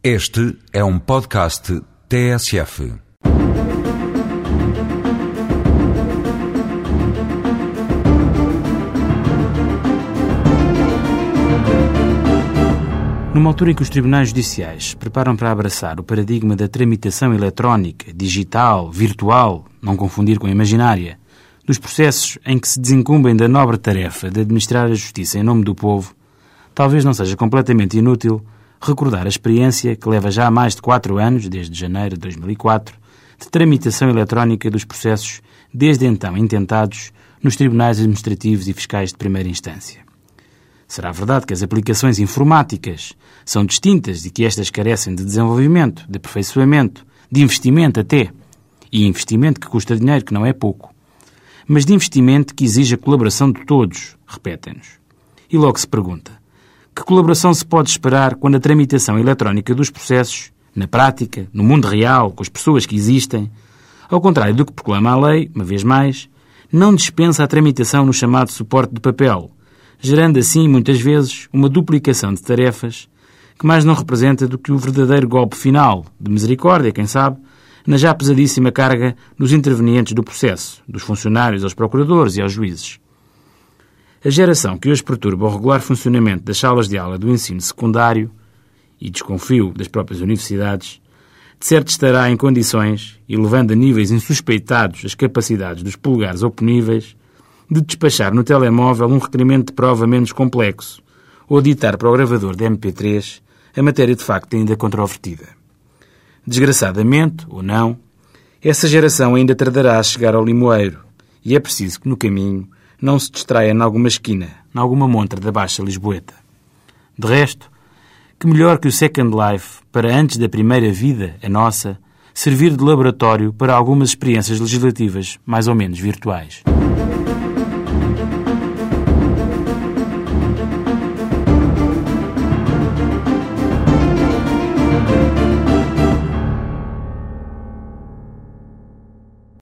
Este é um podcast TSF. Numa altura em que os tribunais judiciais preparam para abraçar o paradigma da tramitação eletrónica, digital, virtual, não confundir com a imaginária, dos processos em que se desincumbem da nobre tarefa de administrar a justiça em nome do povo, talvez não seja completamente inútil recordar a experiência que leva já há mais de quatro anos, desde janeiro de 2004, de tramitação eletrónica dos processos desde então intentados nos tribunais administrativos e fiscais de primeira instância. Será verdade que as aplicações informáticas são distintas e que estas carecem de desenvolvimento, de aperfeiçoamento, de investimento até, e investimento que custa dinheiro, que não é pouco, mas de investimento que exige a colaboração de todos, repetem-nos. E logo se pergunta: que colaboração se pode esperar quando a tramitação eletrónica dos processos, na prática, no mundo real, com as pessoas que existem, ao contrário do que proclama a lei, uma vez mais, não dispensa a tramitação no chamado suporte de papel, gerando assim, muitas vezes, uma duplicação de tarefas que mais não representa do que o verdadeiro golpe final, de misericórdia, quem sabe, na já pesadíssima carga dos intervenientes do processo, dos funcionários aos procuradores e aos juízes. A geração que hoje perturba o regular funcionamento das salas de aula do ensino secundário, e desconfio das próprias universidades, de certo estará em condições, e levando a níveis insuspeitados as capacidades dos polegares oponíveis, de despachar no telemóvel um requerimento de prova menos complexo, ou ditar para o gravador de MP3 a matéria de facto ainda controvertida. Desgraçadamente, ou não, essa geração ainda tardará a chegar ao limoeiro e é preciso que no caminho não se distraia em alguma esquina, em alguma montra da Baixa Lisboeta. De resto, que melhor que o Second Life para antes da primeira vida, a nossa, servir de laboratório para algumas experiências legislativas mais ou menos virtuais.